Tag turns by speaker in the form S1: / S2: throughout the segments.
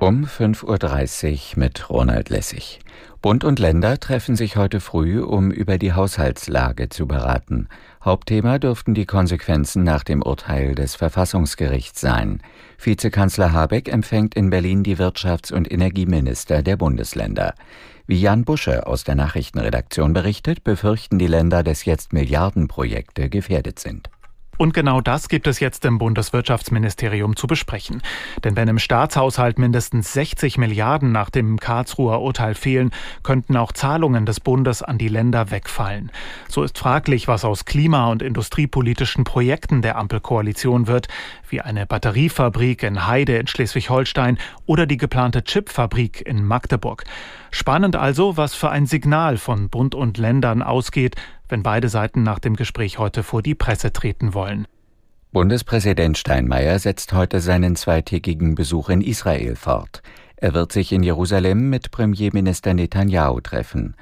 S1: um 5.30 Uhr mit Ronald Lessig. Bund und Länder treffen sich heute früh, um über die Haushaltslage zu beraten. Hauptthema dürften die Konsequenzen nach dem Urteil des Verfassungsgerichts sein. Vizekanzler Habeck empfängt in Berlin die Wirtschafts- und Energieminister der Bundesländer. Wie Jan Busche aus der Nachrichtenredaktion berichtet, befürchten die Länder, dass jetzt Milliardenprojekte gefährdet sind.
S2: Und genau das gibt es jetzt im Bundeswirtschaftsministerium zu besprechen. Denn wenn im Staatshaushalt mindestens 60 Milliarden nach dem Karlsruher Urteil fehlen, könnten auch Zahlungen des Bundes an die Länder wegfallen. So ist fraglich, was aus klima- und industriepolitischen Projekten der Ampelkoalition wird, wie eine Batteriefabrik in Heide in Schleswig-Holstein oder die geplante Chipfabrik in Magdeburg. Spannend also, was für ein Signal von Bund und Ländern ausgeht, wenn beide Seiten nach dem Gespräch heute vor die Presse treten wollen.
S1: Bundespräsident Steinmeier setzt heute seinen zweitägigen Besuch in Israel fort. Er wird sich in Jerusalem mit Premierminister Netanyahu treffen.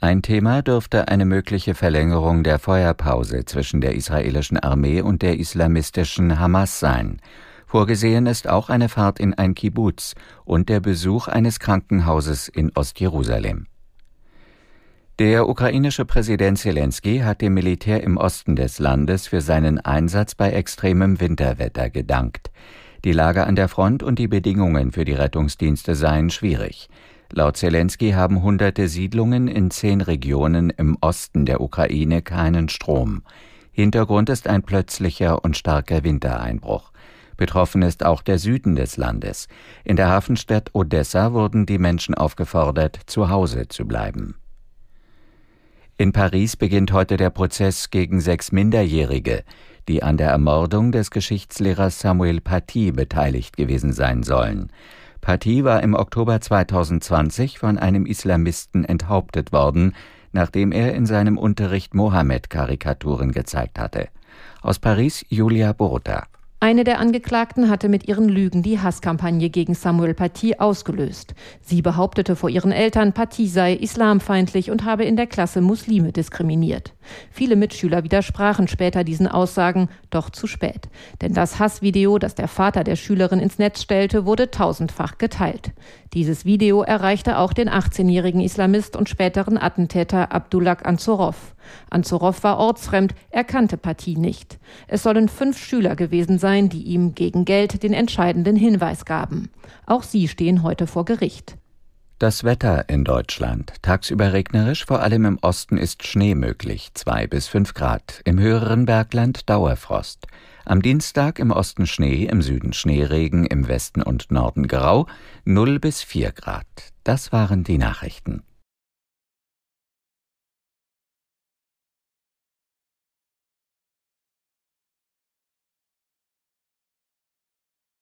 S1: Ein Thema dürfte eine mögliche Verlängerung der Feuerpause zwischen der israelischen Armee und der islamistischen Hamas sein. Vorgesehen ist auch eine Fahrt in ein Kibbutz und der Besuch eines Krankenhauses in Ostjerusalem. Der ukrainische Präsident Zelensky hat dem Militär im Osten des Landes für seinen Einsatz bei extremem Winterwetter gedankt. Die Lage an der Front und die Bedingungen für die Rettungsdienste seien schwierig. Laut Zelensky haben hunderte Siedlungen in zehn Regionen im Osten der Ukraine keinen Strom. Hintergrund ist ein plötzlicher und starker Wintereinbruch. Betroffen ist auch der Süden des Landes. In der Hafenstadt Odessa wurden die Menschen aufgefordert, zu Hause zu bleiben. In Paris beginnt heute der Prozess gegen sechs Minderjährige, die an der Ermordung des Geschichtslehrers Samuel Paty beteiligt gewesen sein sollen. Paty war im Oktober 2020 von einem Islamisten enthauptet worden, nachdem er in seinem Unterricht Mohammed-Karikaturen gezeigt hatte. Aus Paris Julia Borota.
S3: Eine der Angeklagten hatte mit ihren Lügen die Hasskampagne gegen Samuel Paty ausgelöst. Sie behauptete vor ihren Eltern, Paty sei islamfeindlich und habe in der Klasse Muslime diskriminiert. Viele Mitschüler widersprachen später diesen Aussagen, doch zu spät. Denn das Hassvideo, das der Vater der Schülerin ins Netz stellte, wurde tausendfach geteilt. Dieses Video erreichte auch den 18-jährigen Islamist und späteren Attentäter Abdullah Ansorov. Ansorov war ortsfremd, er kannte Paty nicht. Es sollen fünf Schüler gewesen sein, die ihm gegen Geld den entscheidenden Hinweis gaben. Auch sie stehen heute vor Gericht.
S1: Das Wetter in Deutschland. Tagsüber regnerisch, vor allem im Osten ist Schnee möglich, zwei bis fünf Grad. Im höheren Bergland Dauerfrost. Am Dienstag im Osten Schnee, im Süden Schneeregen, im Westen und Norden Grau, null bis vier Grad. Das waren die Nachrichten.